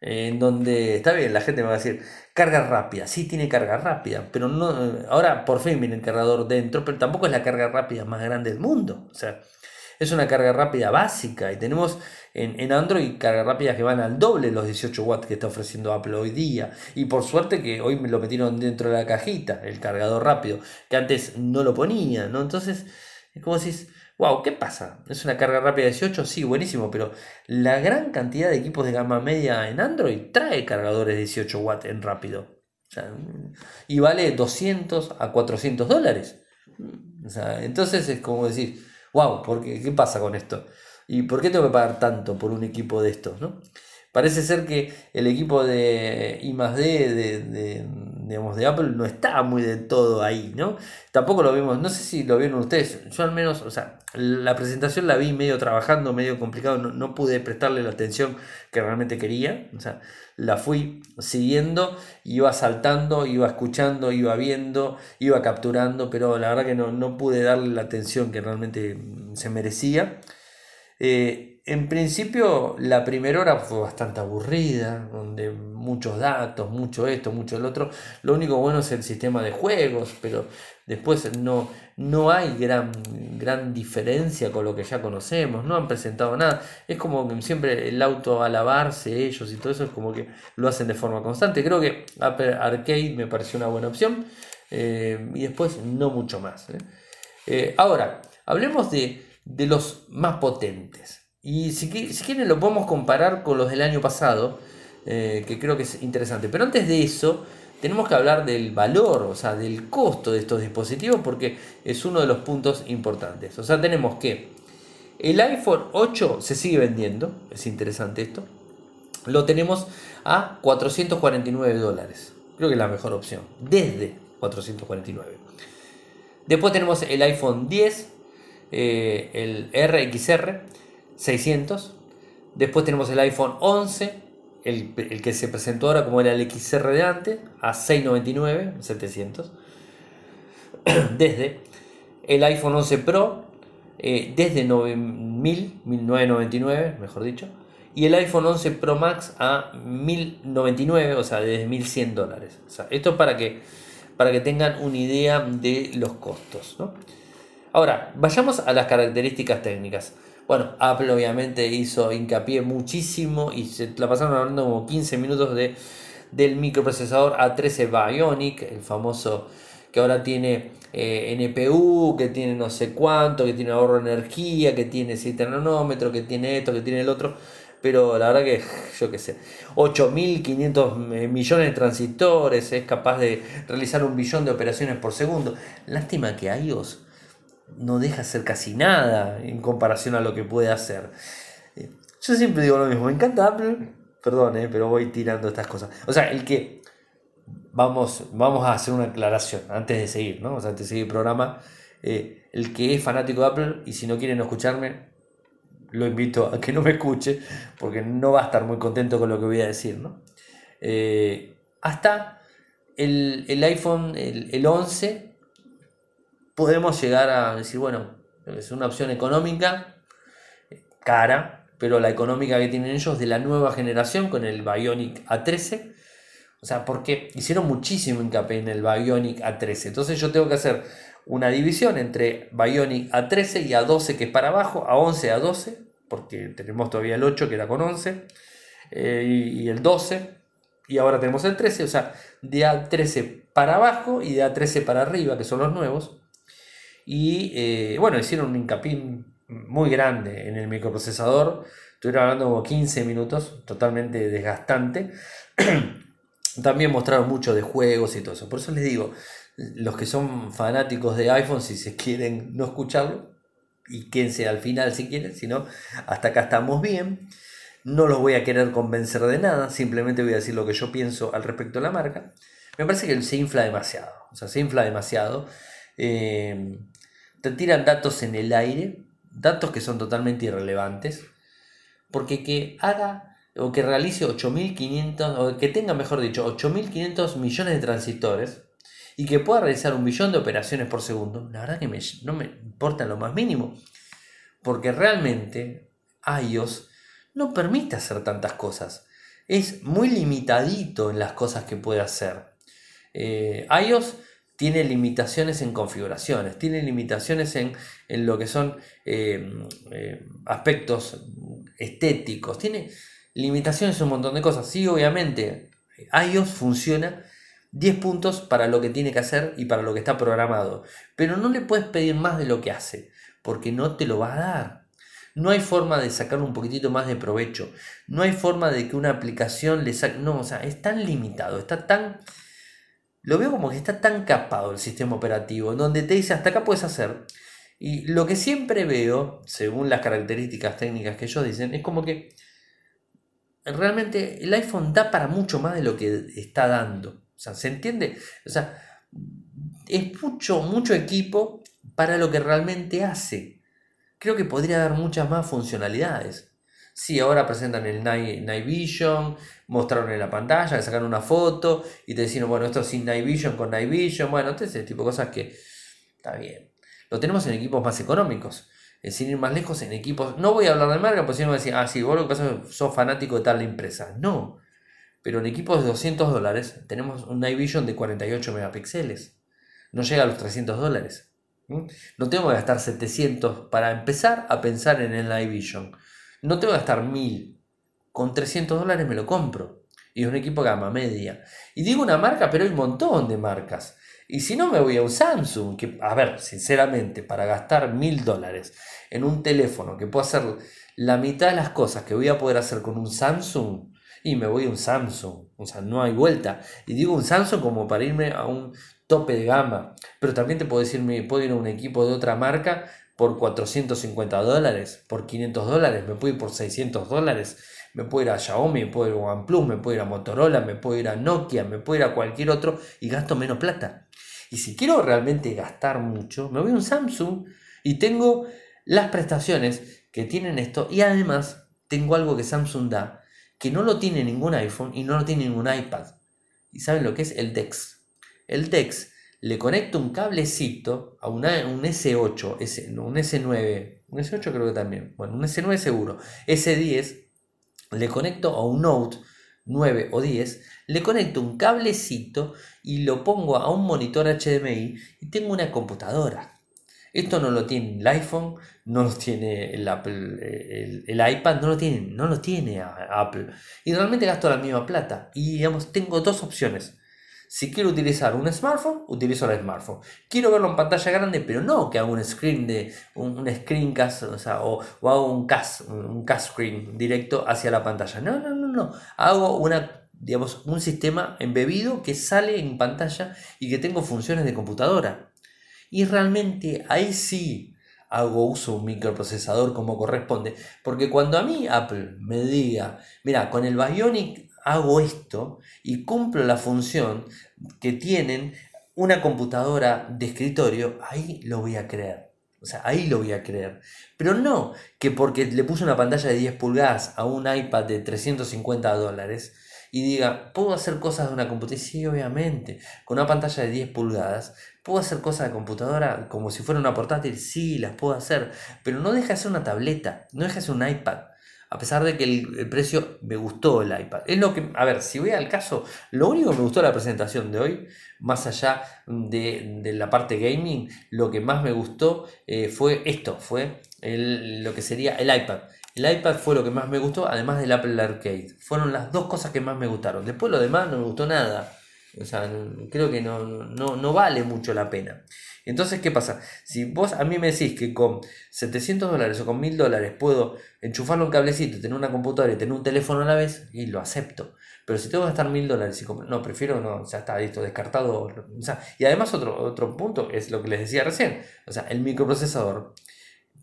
en donde está bien, la gente me va a decir, carga rápida, sí tiene carga rápida, pero no, ahora por fin viene el cargador dentro, pero tampoco es la carga rápida más grande del mundo. O sea, es una carga rápida básica y tenemos en, Android cargas rápidas que van al doble los 18 watts que está ofreciendo Apple hoy día. Y por suerte que hoy me lo metieron dentro de la cajita, el cargador rápido, que antes no lo ponía, ¿no? Entonces, es como si wow, ¿qué pasa? ¿Es una carga rápida de 18? Sí, buenísimo, pero la gran cantidad de equipos de gama media en Android trae cargadores de 18 watts en rápido. y vale 200 a 400 dólares. entonces es como decir, wow, ¿por qué, ¿qué pasa con esto? ¿Y por qué tengo que pagar tanto por un equipo de estos? ¿no? Parece ser que el equipo de I de, de, digamos, de Apple no está muy de todo ahí, ¿no? Tampoco lo vimos, no sé si lo vieron ustedes, yo al menos, o sea, la presentación la vi medio trabajando, medio complicado, no, pude prestarle la atención que realmente quería, o sea, la fui siguiendo, iba saltando, iba escuchando, iba viendo, iba capturando, pero la verdad que no, no pude darle la atención que realmente se merecía. Eh, en principio, la primera hora fue bastante aburrida, donde muchos datos, mucho esto, mucho el otro. Lo único bueno es el sistema de juegos, pero después no, no hay gran, gran diferencia con lo que ya conocemos, no han presentado nada. Es como siempre el auto alabarse ellos y todo eso es como que lo hacen de forma constante. Creo que Apple Arcade me pareció una buena opción eh, y después no mucho más. ¿eh? ahora, hablemos de de los más potentes. Y si, quieren lo podemos comparar con los del año pasado, eh, que creo que es interesante. Pero antes de eso, tenemos que hablar del valor, o sea, del costo de estos dispositivos, porque es uno de los puntos importantes. O sea, tenemos que el iPhone 8 se sigue vendiendo, es interesante esto. Lo tenemos a 449 dólares. Creo que es la mejor opción, desde 449. Después tenemos el iPhone 10 eh, el RXR 600. Después tenemos el iPhone 11, el, que se presentó ahora como era el XR de antes, a 699, 700. Desde el iPhone 11 Pro, eh, desde 9000, 1999, mejor dicho. Y el iPhone 11 Pro Max a 1099, o sea, desde 1100 dólares. esto para que, para que tengan una idea de los costos. Ahora, vayamos a las características técnicas. Bueno, Apple obviamente hizo hincapié muchísimo y se la pasaron hablando como 15 minutos de, del microprocesador A13 Bionic, el famoso que ahora tiene eh, NPU, que tiene no sé cuánto, que tiene ahorro de energía, que tiene 7 nanómetros, que tiene esto, que tiene el otro. Pero la verdad que, yo qué sé, 8.500 eh, millones de transistores, es capaz de realizar un billón de operaciones por segundo. Lástima que iOS no deja hacer casi nada en comparación a lo que puede hacer. Eh, yo siempre digo lo mismo, me encanta Apple, perdón, eh, pero voy tirando estas cosas. O sea, el que, vamos, vamos a hacer una aclaración antes de seguir, ¿no? O sea, antes de seguir el programa, eh, el que es fanático de Apple y si no quieren escucharme, lo invito a que no me escuche, porque no va a estar muy contento con lo que voy a decir, ¿no? hasta el, el iPhone, el, el 11, podemos llegar a decir, bueno, es una opción económica, cara, pero la económica que tienen ellos de la nueva generación con el Bionic A13. O sea, porque hicieron muchísimo hincapié en el Bionic A13. Entonces yo tengo que hacer una división entre Bionic A13 y A12 que es para abajo, A11 A12, porque tenemos todavía el 8 que era con 11, eh, y, el 12, y ahora tenemos el 13, o sea, de A13 para abajo y de A13 para arriba, que son los nuevos. Y eh, bueno, hicieron un hincapié muy grande en el microprocesador. Estuvieron hablando como 15 minutos, totalmente desgastante. También mostraron mucho de juegos y todo eso. Por eso les digo, los que son fanáticos de iPhone, si se quieren no escucharlo, y quédense al final si quieren, si no, hasta acá estamos bien. No los voy a querer convencer de nada, simplemente voy a decir lo que yo pienso al respecto de la marca. Me parece que se infla demasiado, o sea, se infla demasiado. Eh, te tiran datos en el aire, datos que son totalmente irrelevantes, porque que haga o que realice 8500, o que tenga, mejor dicho, 8500 millones de transistores y que pueda realizar un millón de operaciones por segundo, la verdad que no me importa lo más mínimo, porque realmente iOS no permite hacer tantas cosas. Es muy limitadito en las cosas que puede hacer. Eh, tiene limitaciones en configuraciones, tiene limitaciones en, lo que son eh, eh, aspectos estéticos, tiene limitaciones en un montón de cosas. Sí, obviamente, iOS funciona 10 puntos para lo que tiene que hacer y para lo que está programado, pero no le puedes pedir más de lo que hace, porque no te lo va a dar. No hay forma de sacar un poquitito más de provecho. No hay forma de que una aplicación le saque... No, o sea, es tan limitado, está tan... Lo veo como que está tan capado el sistema operativo, en donde te dice hasta acá puedes hacer. Y lo que siempre veo, según las características técnicas que ellos dicen, es como que realmente el iPhone da para mucho más de lo que está dando. O sea, ¿se entiende? O sea, es mucho, mucho equipo para lo que realmente hace creo que podría dar muchas más funcionalidades. Sí, ahora presentan el Night, Vision, mostraron en la pantalla, sacaron una foto y te decían, bueno, esto es sin Night Vision con Night Vision, bueno, ese tipo de cosas que está bien. Lo tenemos en equipos más económicos, eh, sin ir más lejos, en equipos, no voy a hablar de marca, pues si no me decir, ah, sí, vos lo que pasa es sos fanático de tal empresa. No, pero en equipos de 200 dólares tenemos un Night Vision de 48 megapíxeles. No llega a los 300 dólares. No tengo que gastar 700 para empezar a pensar en el Night Vision. No tengo que gastar 1000. Con 300 dólares me lo compro. Y es un equipo gama media. Y digo una marca, pero hay un montón de marcas. Y si no, me voy a un Samsung. Que, a ver, sinceramente, para gastar 1000 dólares en un teléfono que puedo hacer la mitad de las cosas que voy a poder hacer con un Samsung, y me voy a un Samsung. O sea, no hay vuelta. Y digo un Samsung como para irme a un tope de gama. Pero también te puedo decir, me puedo ir a un equipo de otra marca por 450 dólares, por 500 dólares, me puedo ir por 600 dólares, me puedo ir a Xiaomi, me puedo ir a OnePlus, me puedo ir a Motorola, me puedo ir a Nokia, me puedo ir a cualquier otro y gasto menos plata. Y si quiero realmente gastar mucho, me voy a un Samsung y tengo las prestaciones que tienen esto y además tengo algo que Samsung da que no lo tiene ningún iPhone y no lo tiene ningún iPad. ¿Y saben lo que es el DeX? el DEX le conecto un cablecito a un S8, un S9, un S8 creo que también, bueno, un S9 seguro, S10, le conecto a un Note 9 o 10, le conecto un cablecito y lo pongo a un monitor HDMI y tengo una computadora. Esto no lo tiene el iPhone, no lo tiene el Apple, el, iPad, no lo tiene, no lo tiene Apple. Y realmente gasto la misma plata. Y digamos, tengo dos opciones. Si quiero utilizar un smartphone, utilizo el smartphone. Quiero verlo en pantalla grande, pero no que haga un screen de un, screencast, o, sea, o, hago un cast, un cast screen directo hacia la pantalla. No, no, no, no. Hago una digamos, un sistema embebido que sale en pantalla y que tengo funciones de computadora. Y realmente ahí sí hago uso un microprocesador como corresponde. Porque cuando a mí Apple me diga, mira, con el Bionic hago esto y cumplo la función que tienen una computadora de escritorio, ahí lo voy a creer. O sea, ahí lo voy a creer. Pero no que porque le puse una pantalla de 10 pulgadas a un iPad de 350 dólares y diga, ¿puedo hacer cosas de una computadora? Sí, obviamente. Con una pantalla de 10 pulgadas, ¿puedo hacer cosas de computadora como si fuera una portátil? Sí, las puedo hacer. Pero no deja de una tableta, no deja de ser un iPad a pesar de que el, precio me gustó el iPad. Es lo que, a ver, si voy al caso, lo único que me gustó de la presentación de hoy, más allá de, la parte gaming, lo que más me gustó eh, fue esto, fue lo que sería el iPad. El iPad fue lo que más me gustó, además del Apple Arcade. Fueron las dos cosas que más me gustaron. Después lo demás no me gustó nada. O sea, creo que no, no, no vale mucho la pena. Entonces, ¿qué pasa? Si vos a mí me decís que con 700 dólares o con 1000 dólares puedo enchufarlo un cablecito, tener una computadora y tener un teléfono a la vez, y lo acepto. Pero si tengo que gastar 1000 dólares y no, prefiero no, ya está listo, descartado. Y además otro, otro punto es lo que les decía recién. O sea, el microprocesador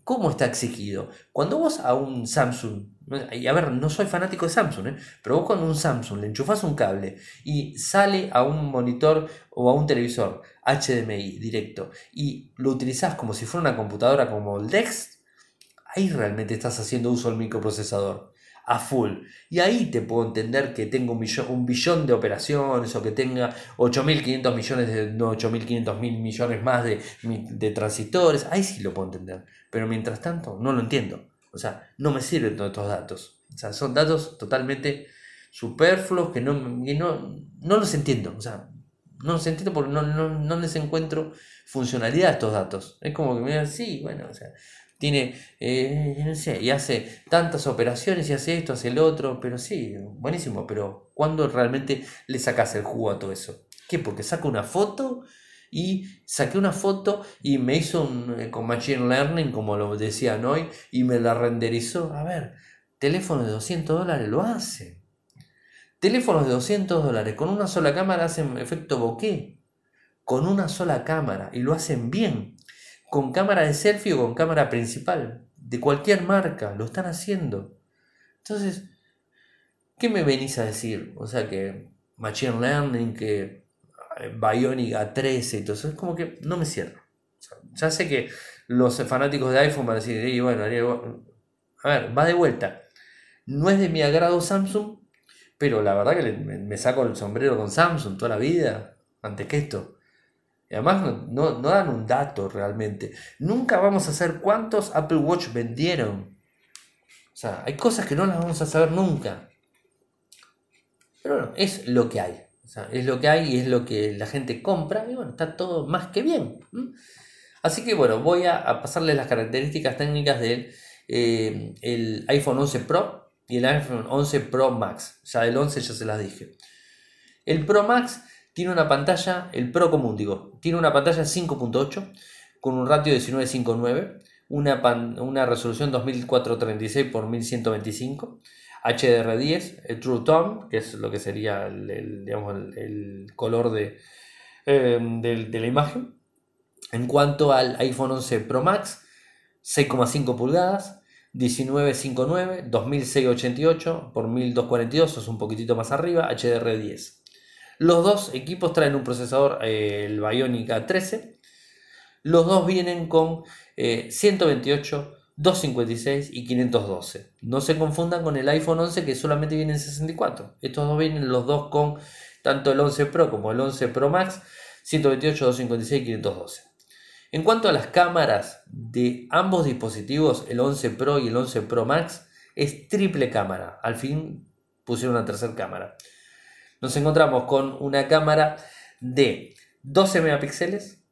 ¿Cómo está exigido? Cuando vos a un Samsung, y a ver, no soy fanático de Samsung, ¿eh? pero vos a un Samsung le enchufas un cable y sale a un monitor o a un televisor HDMI directo y lo utilizás como si fuera una computadora como el DeX, ahí realmente estás haciendo uso del microprocesador a full. Y ahí te puedo entender que tengo un billón, un billón de operaciones o que tenga 8.500 millones de no, 8.500 mil millones más de, de transistores. Ahí sí lo puedo entender. Pero mientras tanto, no lo entiendo. O sea, no me sirven todos estos datos. O sea, son datos totalmente superfluos que no, no, no los entiendo. O sea, No los entiendo porque no, no, no les encuentro funcionalidad a estos datos. Es como que me digan, sí, bueno, o sea, tiene, eh, no sé, y hace tantas operaciones y hace esto, hace el otro, pero sí, buenísimo, pero ¿cuándo realmente le sacas el jugo a todo eso? ¿Qué? Porque saca una foto y saqué una foto y me hizo un, eh, con Machine Learning, como lo decían hoy, y me la renderizó. A ver, teléfono de 200 dólares lo hace. Teléfonos de 200 dólares con una sola cámara hacen efecto bokeh. Con una sola cámara y lo hacen bien. Con cámara de selfie o con cámara principal. De cualquier marca, lo están haciendo. Entonces, ¿qué me venís a decir? O sea que Machine Learning, que Bionic A13 y todo eso, es como que no me cierro. ya sé que los fanáticos de iPhone van a decir, bueno, a ver, va de vuelta. No es de mi agrado Samsung, pero la verdad que me, saco el sombrero con Samsung toda la vida, antes que esto. Y además no, no, dan un dato realmente. Nunca vamos a saber cuántos Apple Watch vendieron. O sea, hay cosas que no las vamos a saber nunca. Pero bueno, es lo que hay es lo que hay y es lo que la gente compra y bueno, está todo más que bien. Así que bueno, voy a, pasarles las características técnicas del eh, el iPhone 11 Pro y el iPhone 11 Pro Max. Ya el 11 ya se las dije. El Pro Max tiene una pantalla, el Pro común digo, tiene una pantalla 5.8 con un ratio de 19.59, una, una resolución 2436 x 1125 HDR10, el True Tone, que es lo que sería el, color eh, de, de, la imagen. En cuanto al iPhone 11 Pro Max, 6,5 pulgadas, 1959, 2688 por 1242, es un poquitito más arriba, HDR10. Los dos equipos traen un procesador, eh, el Bionic A13. Los dos vienen con 128 eh, 256 y 512. No se confundan con el iPhone 11 que solamente viene en 64. Estos dos vienen los dos con tanto el 11 Pro como el 11 Pro Max, 128, 256 y 512. En cuanto a las cámaras de ambos dispositivos, el 11 Pro y el 11 Pro Max, es triple cámara. Al fin pusieron una tercera cámara. Nos encontramos con una cámara de 12 megapíxeles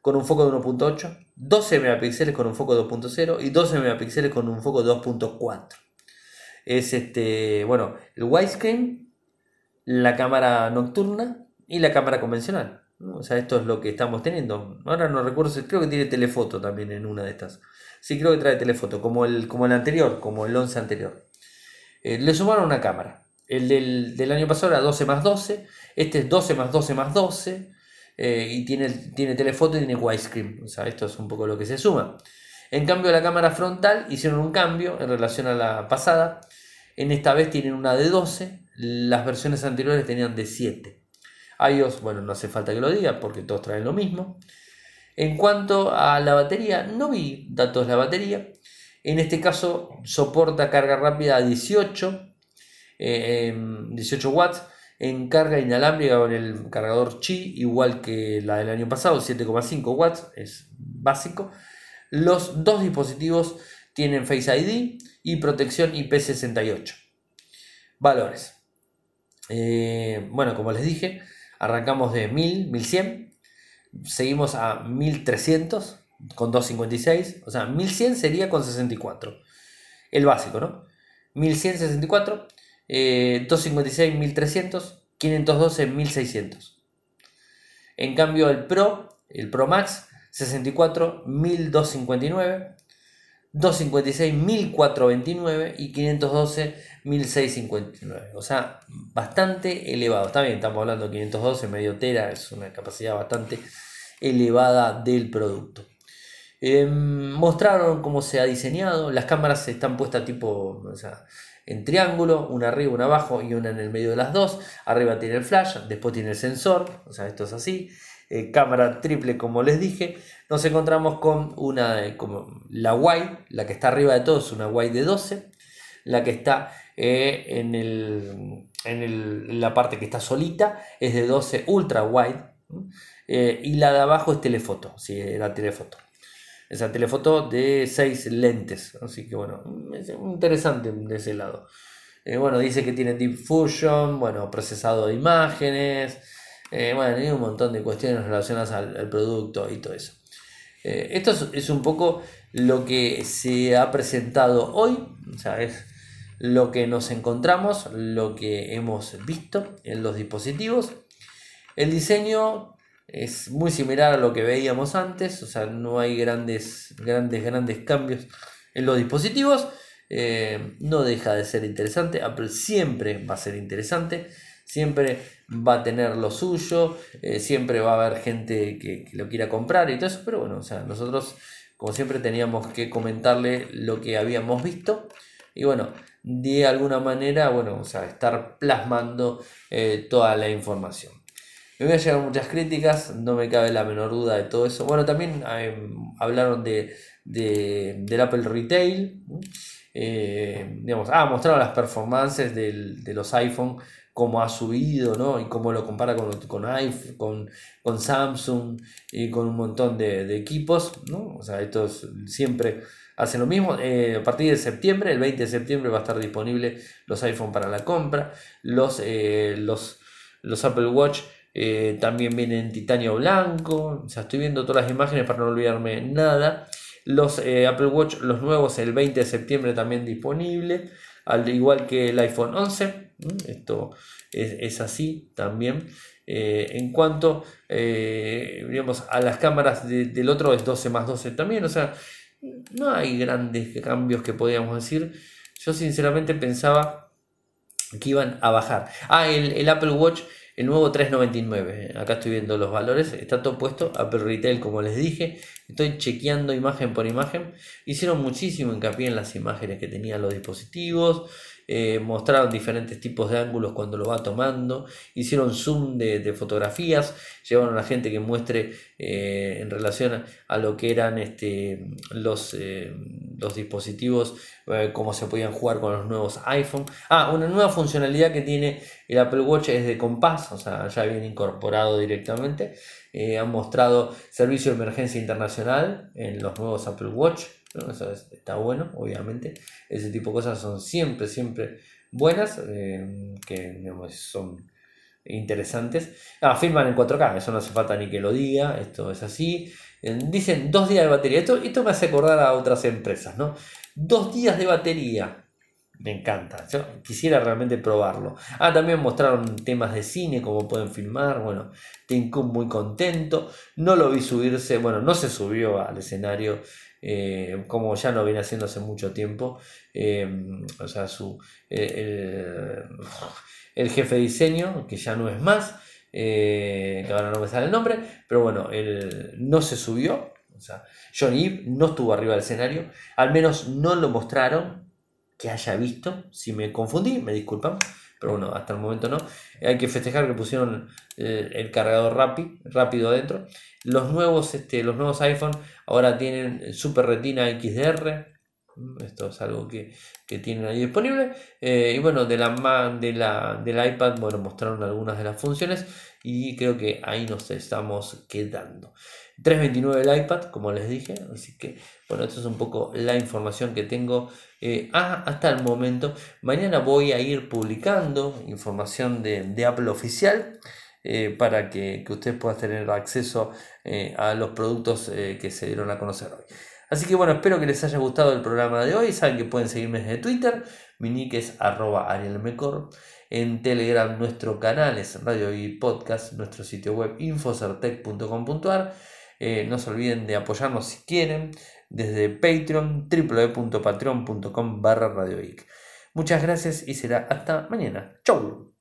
con un foco de 1.8 12 megapíxeles con un foco 2.0 y 12 megapíxeles con un foco 2.4. Es este, bueno, el widescreen, la cámara nocturna y la cámara convencional. O sea, esto es lo que estamos teniendo. Ahora no recuerdo, creo que tiene telefoto también en una de estas. Sí, creo que trae telefoto, como el, como el anterior, como el 11 anterior. Eh, le sumaron una cámara. El del, del, año pasado era 12 más 12, este es 12 más 12 más 12, eh, y tiene, tiene telefoto y tiene widescreen. O sea, esto es un poco lo que se suma. En cambio, la cámara frontal hicieron un cambio en relación a la pasada. En esta vez tienen una de 12, las versiones anteriores tenían de 7. iOS, bueno, no hace falta que lo diga porque todos traen lo mismo. En cuanto a la batería, no vi datos de la batería. En este caso soporta carga rápida a 18, 18 eh, watts en carga inalámbrica con el cargador Qi, igual que la del año pasado, 7,5 watts, es básico. Los dos dispositivos tienen Face ID y protección IP68. Valores. Eh, bueno, como les dije, arrancamos de 1000, 1100, seguimos a 1300 con 256, o sea, 1100 sería con 64. El básico, ¿no? 1164 256 1300, 512 1600. En cambio el Pro, el Pro Max 64 1259, 256 1429 y 512 1659. O sea, bastante elevado. Está bien, estamos hablando de 512 medio tera, es una capacidad bastante elevada del producto. Em, mostraron cómo se ha diseñado, las cámaras están puestas tipo, o sea, en triángulo, una arriba, una abajo y una en el medio de las dos. Arriba tiene el flash, después tiene el sensor, o sea, esto es así. Eh, cámara triple, como les dije. Nos encontramos con una, eh, como la wide, la que está arriba de todo es una wide de 12. La que está eh, en, el, en, la parte que está solita es de 12 ultra wide. y la de abajo es telefoto, sí, la telefoto esa telefoto de 6 lentes. Así que bueno, es interesante de ese lado. Eh, bueno, dice que tiene Deep Fusion, bueno, procesado de imágenes, Eh, bueno, hay un montón de cuestiones relacionadas al, producto y todo eso. Eh, esto es, un poco lo que se ha presentado hoy, o sea, es lo que nos encontramos, lo que hemos visto en los dispositivos. El diseño es muy similar a lo que veíamos antes, o sea, no hay grandes, grandes, grandes cambios en los dispositivos. Eh, no deja de ser interesante, Apple siempre va a ser interesante, siempre va a tener lo suyo, eh, siempre va a haber gente que, lo quiera comprar y todo eso, pero bueno, o sea, nosotros como siempre teníamos que comentarle lo que habíamos visto y bueno, de alguna manera, bueno, o sea, estar plasmando eh, toda la información. Me voy a llegar muchas críticas, no me cabe la menor duda de todo eso. Bueno, también hablaron de, del Apple Retail. Eh, digamos, ah, mostraron las performances de los iPhone, cómo ha subido, ¿no? Y cómo lo compara con, con iPhone, con, Samsung y con un montón de, equipos, ¿no? O sea, estos siempre hacen lo mismo. Eh, a partir de septiembre, el 20 de septiembre, va a estar disponible los iPhone para la compra. Los, eh, los, los Apple Watch también vienen en titanio blanco. O sea, estoy viendo todas las imágenes para no olvidarme nada. Los eh, Apple Watch, los nuevos, el 20 de septiembre también disponible, al igual que el iPhone 11. Esto es, así también. Eh, en cuanto eh, a las cámaras del otro es 12 más 12 también, o sea, no hay grandes cambios que podríamos decir. Yo sinceramente pensaba que iban a bajar. Ah, el Apple Watch el nuevo 3.99, acá estoy viendo los valores, está todo puesto, Apple Retail como les dije, estoy chequeando imagen por imagen, hicieron muchísimo hincapié en las imágenes que tenían los dispositivos, eh, mostraron diferentes tipos de ángulos cuando lo va tomando, hicieron zoom de, fotografías, llevaron a la gente que muestre eh, en relación a, lo que eran este, los, eh, los dispositivos, cómo se podían jugar con los nuevos iPhone. Ah, una nueva funcionalidad que tiene el Apple Watch es de compás, o sea, ya viene incorporado directamente. han mostrado servicio de emergencia internacional en los nuevos Apple Watch. Eso está bueno, obviamente. Ese tipo de cosas son siempre, siempre buenas, eh, que son interesantes. Ah, firman en 4K, eso no hace falta ni que lo diga, esto es así. Eh, dicen dos días de batería. Esto, esto me hace acordar a otras empresas, ¿no? Dos días de batería. Me encanta. Yo quisiera realmente probarlo. Ah, también mostraron temas de cine, como pueden filmar. Bueno, Tim muy contento. No lo vi subirse, bueno, no se subió al escenario eh, como ya no viene haciendo hace mucho tiempo. Eh, o sea, su, eh, el, jefe de diseño, que ya no es más, que ahora no me sale el nombre, pero bueno, él no se subió. O sea, John Eve no estuvo arriba del escenario, al menos no lo mostraron que haya visto. Si me confundí, me disculpan pero bueno, hasta el momento no. Hay que festejar que pusieron eh, el cargador rápido adentro. Los nuevos, este, los nuevos iPhone ahora tienen Super Retina XDR. Mm, esto es algo que, tienen ahí disponible. Eh, y bueno, de la, de la, del iPad, bueno, mostraron algunas de las funciones y creo que ahí nos estamos quedando. 329 el iPad, como les dije. Así que, bueno, esto es un poco la información que tengo eh, hasta el momento. Mañana voy a ir publicando información de, Apple oficial. Eh, para que, que, ustedes puedan tener acceso eh, a los productos que se dieron a conocer hoy. Así que bueno, espero que les haya gustado el programa de hoy. Saben que pueden seguirme desde Twitter. Mi nick es arroba arielmecor. En Telegram nuestro canal es Radio y Podcast. Nuestro sitio web infocertec.com.ar. no se olviden de apoyarnos si quieren desde Patreon, www.patreon.com barra Muchas gracias y será hasta mañana. Chau.